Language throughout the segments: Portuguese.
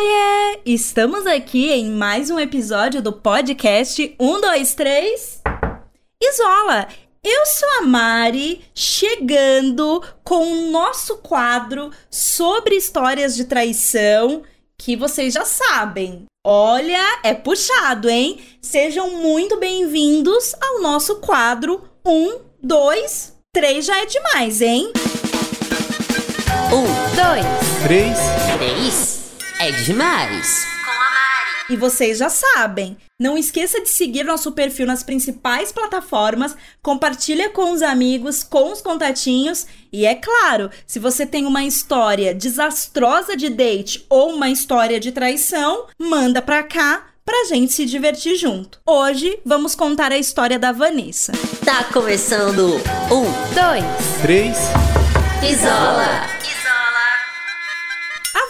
Oiê! Estamos aqui em mais um episódio do podcast 1, 2, 3. Isola! Eu sou a Mari, chegando com o nosso quadro sobre histórias de traição, que vocês já sabem. Olha, é puxado, hein? Sejam muito bem-vindos ao nosso quadro 1, 2, 3 já é demais, hein? Um, dois, Três. três. É demais. E vocês já sabem. Não esqueça de seguir nosso perfil nas principais plataformas, compartilha com os amigos, com os contatinhos e é claro, se você tem uma história desastrosa de date ou uma história de traição, manda pra cá pra gente se divertir junto. Hoje vamos contar a história da Vanessa. Tá começando. Um, dois, Três. isola.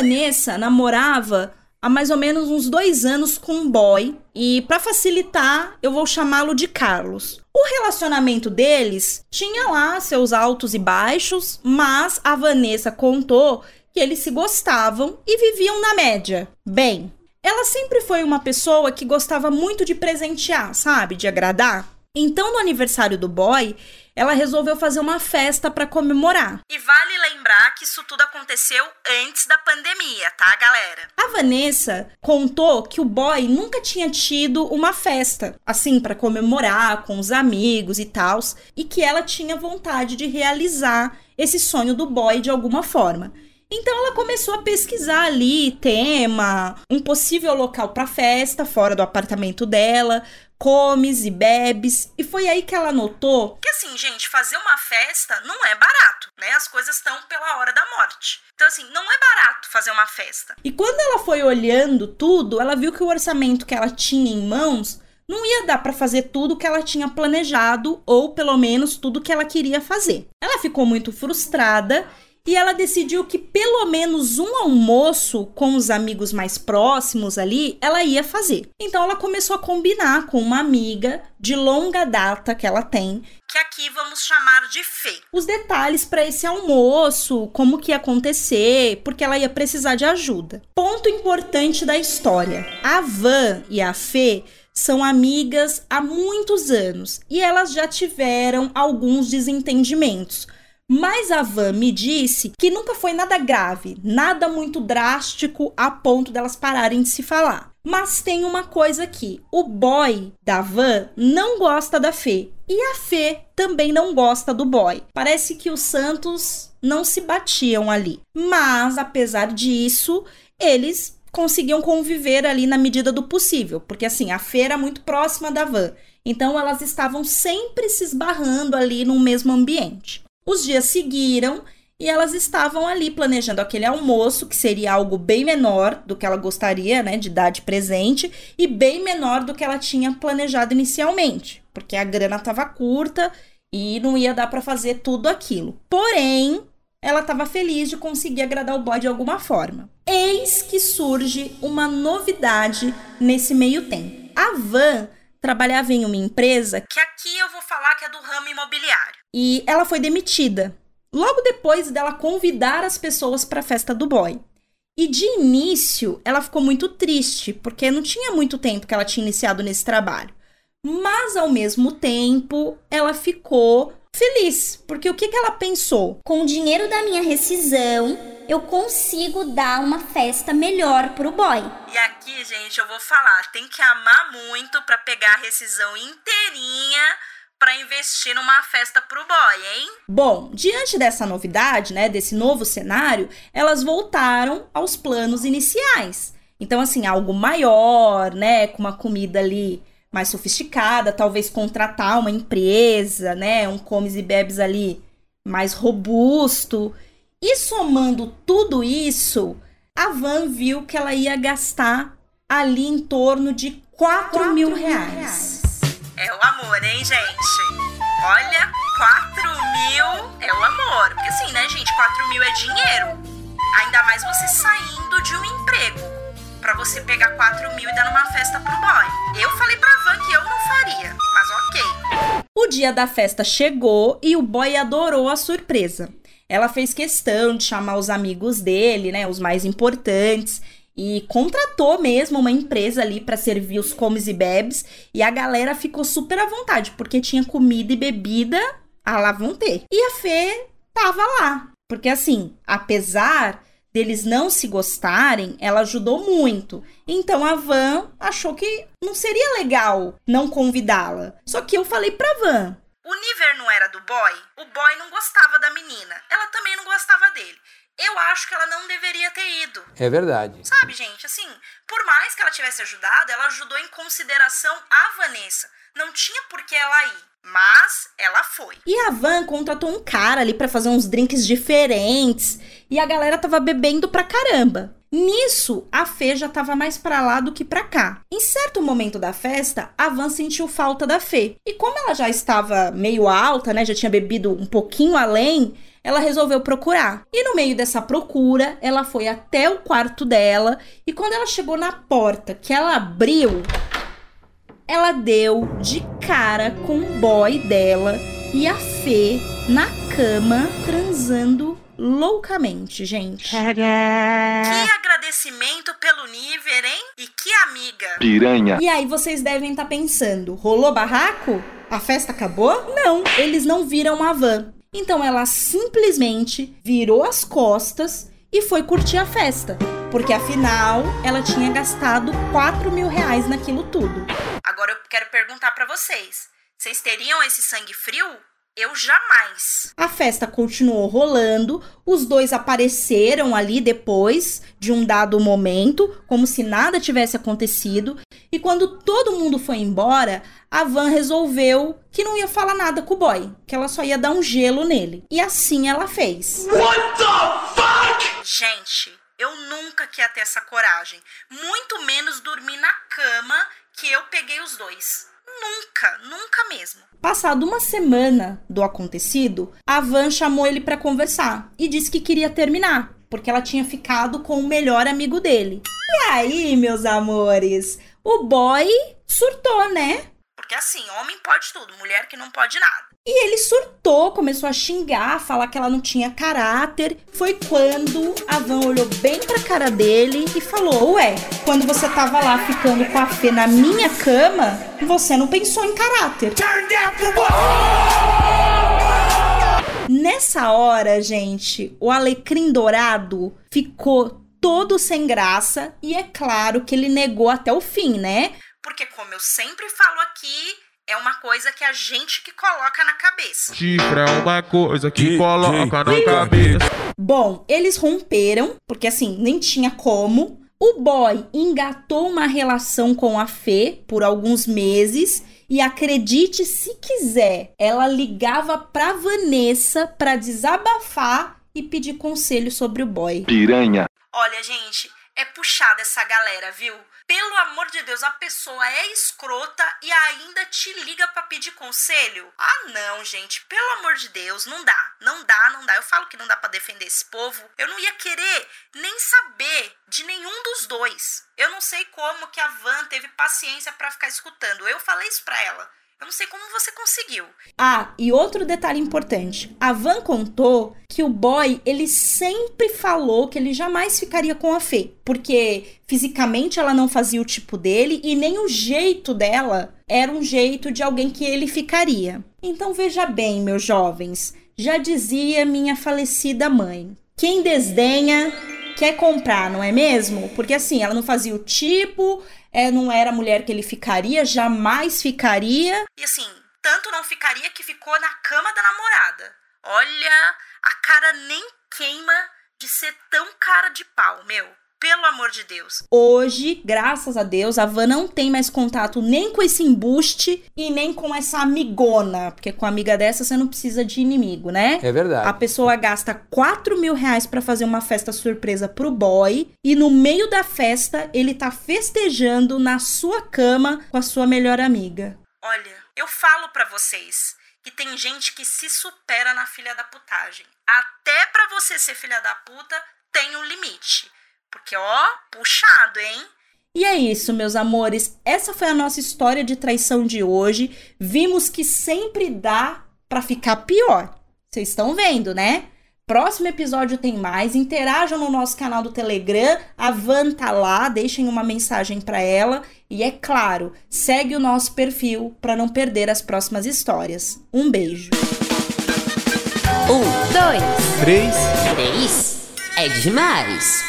Vanessa namorava há mais ou menos uns dois anos com um boy e para facilitar eu vou chamá-lo de Carlos. O relacionamento deles tinha lá seus altos e baixos, mas a Vanessa contou que eles se gostavam e viviam na média. Bem, ela sempre foi uma pessoa que gostava muito de presentear, sabe? De agradar. Então, no aniversário do boy, ela resolveu fazer uma festa para comemorar. E vale lembrar que isso tudo aconteceu antes da pandemia, tá, galera? A Vanessa contou que o boy nunca tinha tido uma festa, assim, para comemorar com os amigos e tal, e que ela tinha vontade de realizar esse sonho do boy de alguma forma. Então ela começou a pesquisar ali tema, um possível local para festa fora do apartamento dela, comes e bebes, e foi aí que ela notou que assim, gente, fazer uma festa não é barato, né? As coisas estão pela hora da morte. Então assim, não é barato fazer uma festa. E quando ela foi olhando tudo, ela viu que o orçamento que ela tinha em mãos não ia dar para fazer tudo que ela tinha planejado ou pelo menos tudo que ela queria fazer. Ela ficou muito frustrada e ela decidiu que pelo menos um almoço com os amigos mais próximos ali ela ia fazer. Então ela começou a combinar com uma amiga de longa data que ela tem, que aqui vamos chamar de Fê. Os detalhes para esse almoço, como que ia acontecer, porque ela ia precisar de ajuda. Ponto importante da história: a Van e a Fê são amigas há muitos anos e elas já tiveram alguns desentendimentos. Mas a Van me disse que nunca foi nada grave, nada muito drástico a ponto delas pararem de se falar. Mas tem uma coisa aqui: o boy da Van não gosta da Fê. E a Fê também não gosta do boy. Parece que os Santos não se batiam ali. Mas, apesar disso, eles conseguiam conviver ali na medida do possível. Porque, assim, a Fê era muito próxima da Van. Então, elas estavam sempre se esbarrando ali no mesmo ambiente. Os dias seguiram e elas estavam ali planejando aquele almoço, que seria algo bem menor do que ela gostaria, né, de dar de presente, e bem menor do que ela tinha planejado inicialmente, porque a grana estava curta e não ia dar para fazer tudo aquilo. Porém, ela estava feliz de conseguir agradar o boy de alguma forma. Eis que surge uma novidade nesse meio tempo. A Van trabalhava em uma empresa que aqui eu vou falar que é do ramo imobiliário. E ela foi demitida logo depois dela convidar as pessoas para a festa do boy. E de início, ela ficou muito triste, porque não tinha muito tempo que ela tinha iniciado nesse trabalho. Mas ao mesmo tempo, ela ficou feliz, porque o que, que ela pensou? Com o dinheiro da minha rescisão, eu consigo dar uma festa melhor pro boy. E aqui, gente, eu vou falar, tem que amar muito para pegar a rescisão inteirinha para investir numa festa pro boy, hein? Bom, diante dessa novidade, né, desse novo cenário, elas voltaram aos planos iniciais. Então, assim, algo maior, né, com uma comida ali mais sofisticada, talvez contratar uma empresa, né, um comes e bebes ali mais robusto. E somando tudo isso, a Van viu que ela ia gastar ali em torno de 4 mil reais. É o amor, hein, gente? Olha, 4 mil é o amor. Porque assim, né, gente? 4 mil é dinheiro. Ainda mais você saindo de um emprego. Pra você pegar 4 mil e dar numa festa pro boy. Eu falei pra Van que eu não faria, mas ok. O dia da festa chegou e o boy adorou a surpresa. Ela fez questão de chamar os amigos dele, né, os mais importantes, e contratou mesmo uma empresa ali para servir os comes e bebes e a galera ficou super à vontade porque tinha comida e bebida a lá vão ter. E a Fê tava lá, porque assim, apesar deles não se gostarem, ela ajudou muito. Então a Van achou que não seria legal não convidá-la. Só que eu falei pra Van: o Niver não era do boy? O boy não gostava da menina. Ela também não gostava dele. Eu acho que ela não deveria ter ido. É verdade. Sabe, gente, assim, por mais que ela tivesse ajudado, ela ajudou em consideração a Vanessa. Não tinha por que ela ir. Mas ela foi. E a Van contratou um cara ali para fazer uns drinks diferentes. E a galera tava bebendo pra caramba. Nisso, a Fê já tava mais pra lá do que pra cá. Em certo momento da festa, a Van sentiu falta da Fê. E como ela já estava meio alta, né, já tinha bebido um pouquinho além, ela resolveu procurar. E no meio dessa procura, ela foi até o quarto dela e quando ela chegou na porta, que ela abriu, ela deu de cara com o boy dela e a Fê na cama transando loucamente, gente. Que agradecimento pelo Niver, hein? E que amiga. Piranha. E aí vocês devem estar tá pensando, rolou barraco? A festa acabou? Não, eles não viram a van. Então ela simplesmente virou as costas e foi curtir a festa. Porque afinal ela tinha gastado 4 mil reais naquilo tudo. Agora eu quero perguntar para vocês: vocês teriam esse sangue frio? Eu jamais. A festa continuou rolando, os dois apareceram ali depois de um dado momento, como se nada tivesse acontecido, e quando todo mundo foi embora, a Van resolveu que não ia falar nada com o boy, que ela só ia dar um gelo nele. E assim ela fez. What the fuck? Gente, eu nunca queria ter essa coragem, muito menos dormir na cama que eu peguei os dois. Nunca, nunca mesmo. Passado uma semana do acontecido, a Van chamou ele para conversar e disse que queria terminar, porque ela tinha ficado com o melhor amigo dele. E aí, meus amores, o boy surtou, né? Porque assim, homem pode tudo, mulher que não pode nada. E ele surtou, começou a xingar, falar que ela não tinha caráter. Foi quando a Van olhou bem pra cara dele e falou: Ué, quando você tava lá ficando com a Fê na minha cama, você não pensou em caráter. Nessa hora, gente, o alecrim dourado ficou todo sem graça e é claro que ele negou até o fim, né? Porque, como eu sempre falo aqui, é uma coisa que a gente que coloca na cabeça. Chifre é uma coisa que coloca na cabeça. Bom, eles romperam, porque assim, nem tinha como. O boy engatou uma relação com a Fê por alguns meses. E acredite se quiser, ela ligava pra Vanessa pra desabafar e pedir conselho sobre o boy. Piranha. Olha, gente, é puxada essa galera, viu? Pelo amor de Deus, a pessoa é escrota e ainda te liga para pedir conselho? Ah, não, gente, pelo amor de Deus, não dá. Não dá, não dá. Eu falo que não dá para defender esse povo. Eu não ia querer nem saber de nenhum dos dois. Eu não sei como que a Van teve paciência para ficar escutando. Eu falei isso para ela. Eu não sei como você conseguiu. Ah, e outro detalhe importante. A Van contou que o boy, ele sempre falou que ele jamais ficaria com a Fê. Porque fisicamente ela não fazia o tipo dele e nem o jeito dela era um jeito de alguém que ele ficaria. Então veja bem, meus jovens. Já dizia minha falecida mãe. Quem desdenha quer comprar, não é mesmo? Porque assim, ela não fazia o tipo, é, não era a mulher que ele ficaria, jamais ficaria. E assim, tanto não ficaria que ficou na cama da namorada. Olha, a cara nem queima de ser tão cara de pau, meu. Pelo amor de Deus. Hoje, graças a Deus, a Van não tem mais contato nem com esse embuste e nem com essa amigona. Porque com amiga dessa você não precisa de inimigo, né? É verdade. A pessoa gasta 4 mil reais pra fazer uma festa surpresa pro boy. E no meio da festa, ele tá festejando na sua cama com a sua melhor amiga. Olha, eu falo pra vocês que tem gente que se supera na filha da putagem. Até pra você ser filha da puta, tem um limite. Porque, ó, puxado, hein? E é isso, meus amores. Essa foi a nossa história de traição de hoje. Vimos que sempre dá para ficar pior. Vocês estão vendo, né? Próximo episódio tem mais. Interajam no nosso canal do Telegram. A Van tá lá, deixem uma mensagem para ela. E é claro, segue o nosso perfil para não perder as próximas histórias. Um beijo. Um, dois, Três. três. É demais.